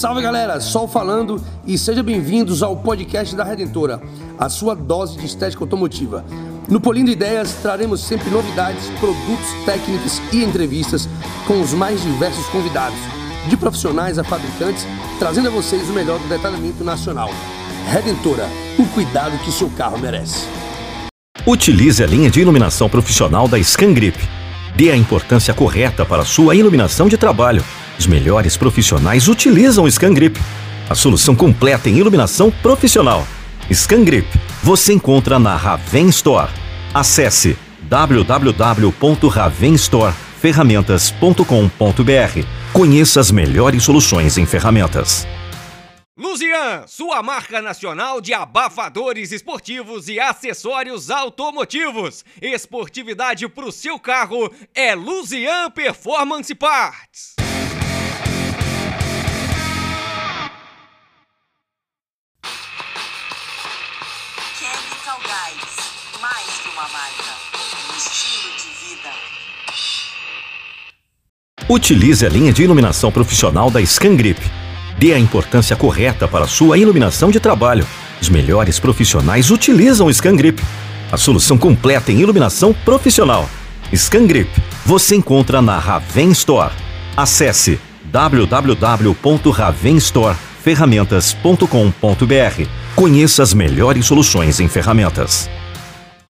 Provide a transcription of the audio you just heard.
Salve galera, Sol falando e sejam bem-vindos ao podcast da Redentora, a sua dose de estética automotiva. No Polindo Ideias traremos sempre novidades, produtos, técnicas e entrevistas com os mais diversos convidados, de profissionais a fabricantes, trazendo a vocês o melhor do detalhamento nacional. Redentora, o cuidado que seu carro merece. Utilize a linha de iluminação profissional da Scangrip. Dê a importância correta para a sua iluminação de trabalho. Os melhores profissionais utilizam o Scangrip, a solução completa em iluminação profissional. Scangrip, você encontra na Raven Store. Acesse www.ravenstorferramentas.com.br. Conheça as melhores soluções em ferramentas. Luzian, sua marca nacional de abafadores esportivos e acessórios automotivos. Esportividade para o seu carro é Luzian Performance Parts. Mais que uma marca, um estilo de vida. Utilize a linha de iluminação profissional da Scangrip. Dê a importância correta para sua iluminação de trabalho. Os melhores profissionais utilizam o Scangrip, a solução completa em iluminação profissional. Scangrip, você encontra na Raven Store. Acesse www.ravenstorferramentas.com.br. Conheça as melhores soluções em ferramentas.